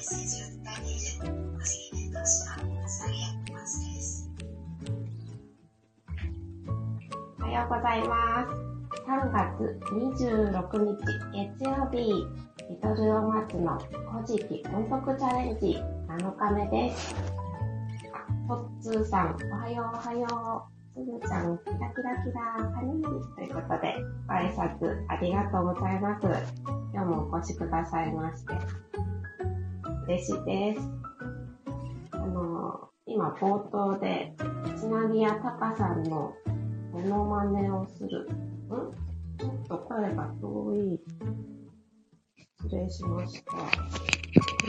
おはようございます。3月26日月曜日、リトルオマツの古事記音読チャレンジ7日目です。あ、トッツーさん、おはようおはよう。すずちゃん、キラキラキラー、ハニーということで、ご挨拶ありがとうございます。今日もお越しくださいまして、嬉しいです。あの、今冒頭で、つなぎやたかさんのモノマネをする。んちょっと声が遠い。失礼しました。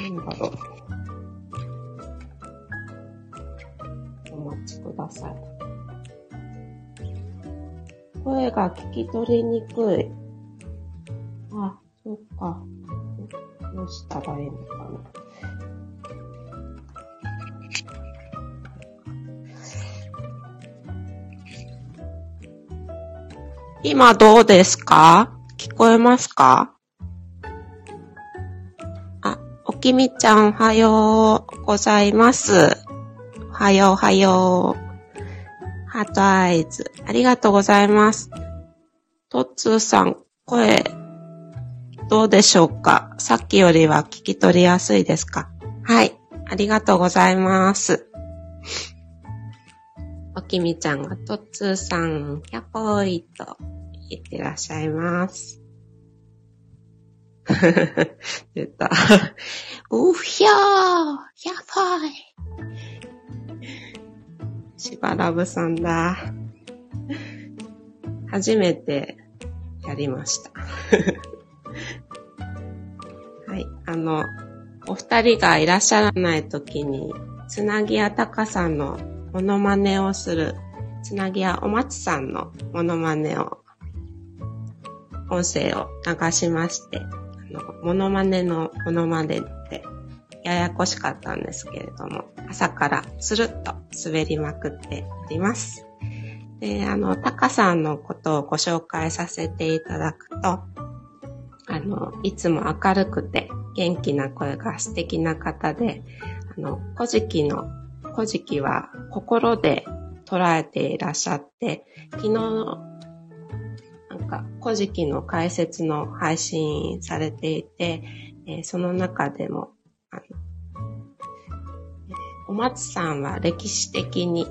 なんだろう。お待ちください。声が聞き取りにくい。あ、そっか。どうしたらいいのかな。今どうですか？聞こえますか？あ、おきみちゃんおはようございます。おはようおはよう。ハートアイズ。ありがとうございます。トッツーさん、声、どうでしょうか？さっきよりは聞き取りやすいですか？はい。ありがとうございます。おきみちゃんがトッツーさん、100ポイント言ってらっしゃいます。出た。うひゃー !100 ポイしばらぶさんだ。初めてやりました。はい。あの、お二人がいらっしゃらないときに、つなぎやたかさんのモノマネをする、つなぎやおまつさんのモノマネを、音声を流しまして、あの、モノマネのモノマネって、ややこしかったんですけれども、朝からスルッと滑りまくっております。で、あの、タカさんのことをご紹介させていただくと、あの、いつも明るくて元気な声が素敵な方で、あの、古事記の、古事記は心で捉えていらっしゃって、昨日、なんか、古事記の解説の配信されていて、えーその中でも、あの、お松さんは歴史的に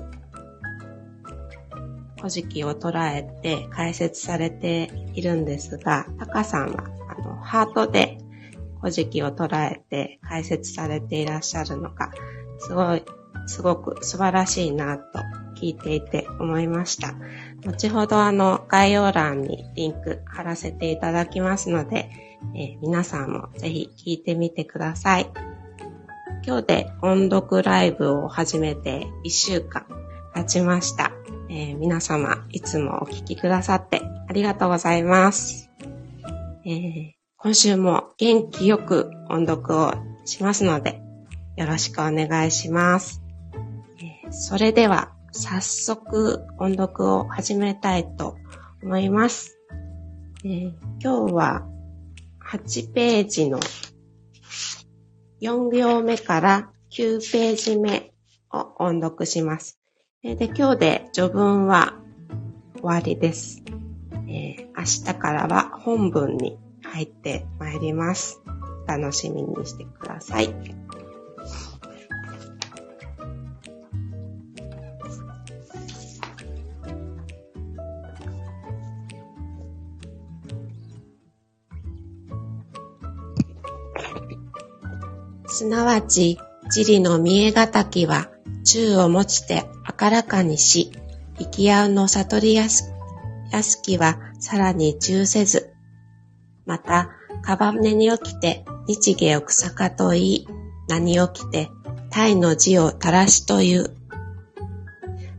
古事記を捉えて解説されているんですが、タカさんはあのハートで古事記を捉えて解説されていらっしゃるのが、すごい、すごく素晴らしいなと聞いていて思いました。後ほどあの概要欄にリンク貼らせていただきますので、えー皆さんもぜひ聞いてみてください。今日で音読ライブを始めて1週間経ちました。えー皆様いつもお聞きくださってありがとうございます。えー今週も元気よく音読をしますのでよろしくお願いします。それでは早速音読を始めたいと思います。えー今日は8ページの4行目から9ページ目を音読します。えーで、今日で序文は終わりです。えー明日からは本文に入ってまいります。楽しみにしてください。すなわち、地理の見えがたきは、宙を持ちて明らかにし、生き合うの悟りやすやすきはさらに中せず、また、かばねに起きて日芸を草かと言い、何起きて体の字を垂らしという。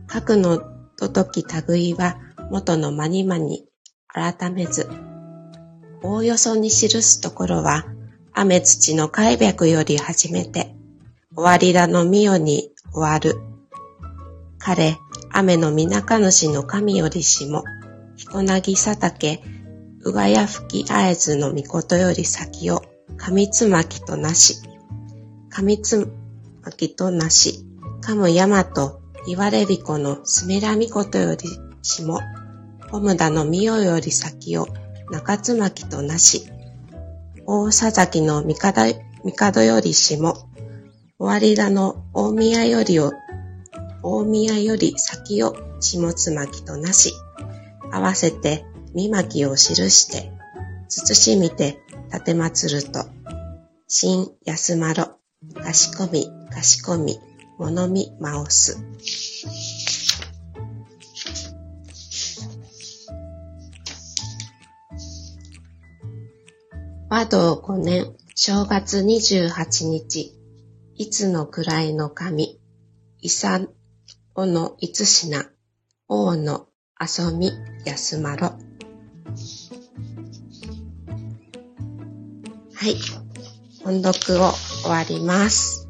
核のととき類は元のまにまに改めず、おおよそに記すところは、雨土の開白より始めて、終わりらのみよに終わる。彼、雨のみなか主の神よりしも、彦なぎさたけ、うがや吹きあえずのみことより先を、神つまきとなし、神つまきとなし、かむ山と言われびこのすめらみことよりしも、ホムダの御代より先を中つまきとなし、大佐崎の帝帝より下、終わりだの大宮よりを、大宮より先を下つまきとなし、合わせて見巻きを記して、慎みて立てまつると、新安まろ、かしこみ、かしこみ、ものみまおす。和道5年正月28日、いつの位の神、いさおのいつしな、王の遊み休まろ。はい。音読を終わります。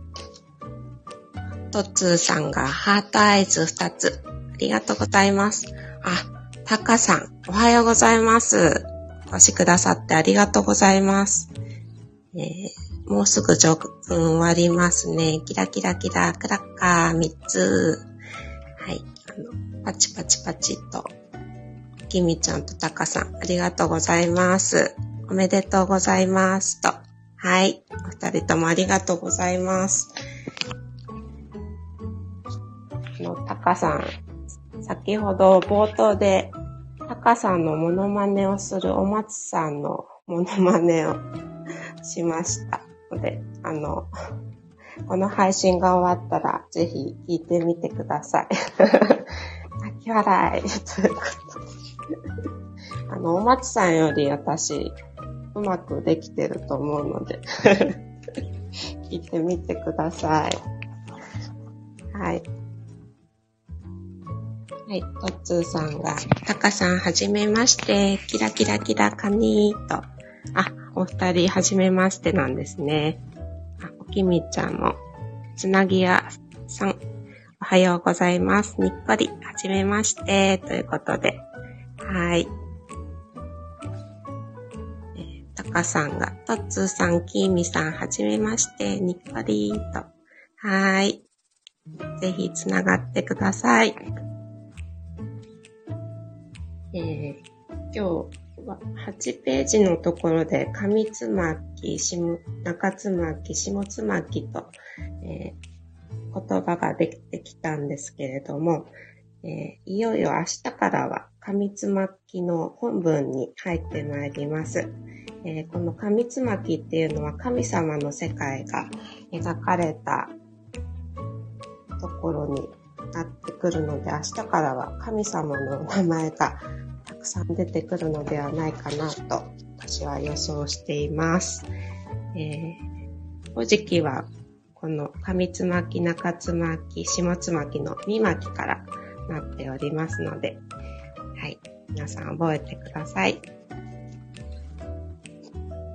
トッツーさんがハートアイズ2つ。ありがとうございます。あ、タカさん、おはようございます。越しくださってありがとうございます。えー、もうすぐ上分終わりますね。キラキラキラ、クラッカー3つ。はい。あの、パチパチパチと、きみちゃんとたかさん、ありがとうございます。おめでとうございますと。はい。お二人ともありがとうございます。あの、たかさん、先ほど冒頭で、たかさんのモノマネをするお松さんのモノマネをしましたので、あの、この配信が終わったら、ぜひ聞いてみてください。泣き笑いということで。あの、お松さんより私、うまくできてると思うので 聞いてみてください。はい。はい、トッツーさんが、タカさんはじめまして、キラキラキラカニーと、あ、お二人はじめましてなんですね。あ、おきみちゃんも、つなぎやさん、おはようございます。にっこり、はじめまして、ということで、はい。えー、たかさんが、とっつーさん、きーみさん、はじめまして、にっこりーと。はい。ぜひつながってください。えー、今日は8ページのところで、上つまき、下、中つまき、下つまきと、えー、言葉ができてきたんですけれども、えー、いよいよ明日からは上つまきの本文に入ってまいります。えー、この上つまきっていうのは神様の世界が描かれたところになってくるので、明日からは神様の名前がたくさん出てくるのではないかなと私は予想しています。えー、古事記はこの上つまき、中つまき、下つまきの見巻からなっておりますので、はい。皆さん覚えてください。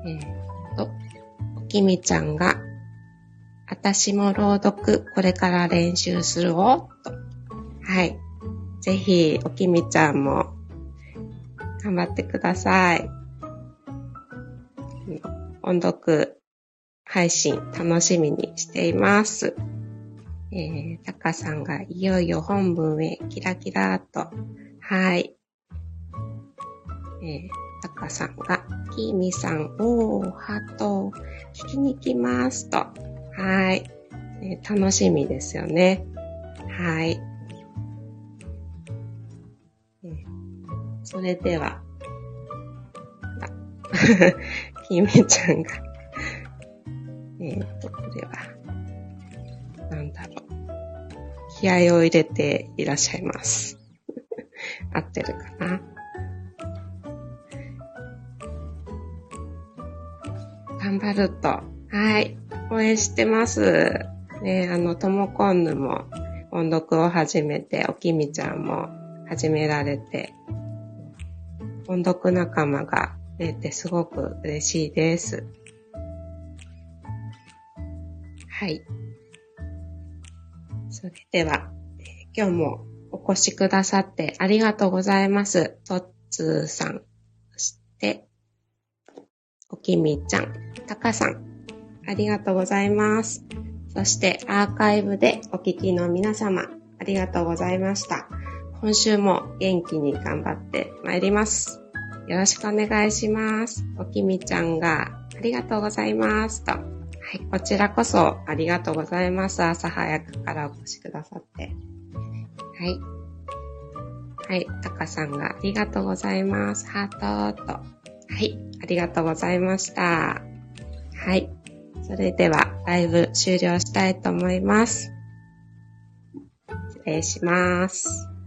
えー、と、おきみちゃんが、私も朗読これから練習するおと。はい。ぜひ、おきみちゃんも頑張ってください。音読配信楽しみにしています。えー、タカさんがいよいよ本文へキラキラと。はい。えー、タカさんが、キーミさん、おー、ハート、聞きに来ますと。はい、えー、楽しみですよね。はい。それでは、キーミちゃんが、えっ、ー、と、これは、なんだろう。気合を入れていらっしゃいます。合ってるかな？頑張ると。はい。応援してます。ね、あの、ともこんぬも音読を始めて、おきみちゃんも始められて、音読仲間が出てすごく嬉しいです。はい。それでは、今日もお越しくださってありがとうございます。とっつーさん、そして、おきみちゃん、たかさん、ありがとうございます。そしてアーカイブでお聞きの皆様、ありがとうございました。今週も元気に頑張って参ります。よろしくお願いします。おきみちゃんがありがとうございますと。はい、こちらこそありがとうございます。朝早くからお越しくださって。はい。はい、たかさんがありがとうございます。ハートと。はい、ありがとうございました。はい。それでは、ライブ終了したいと思います。失礼します。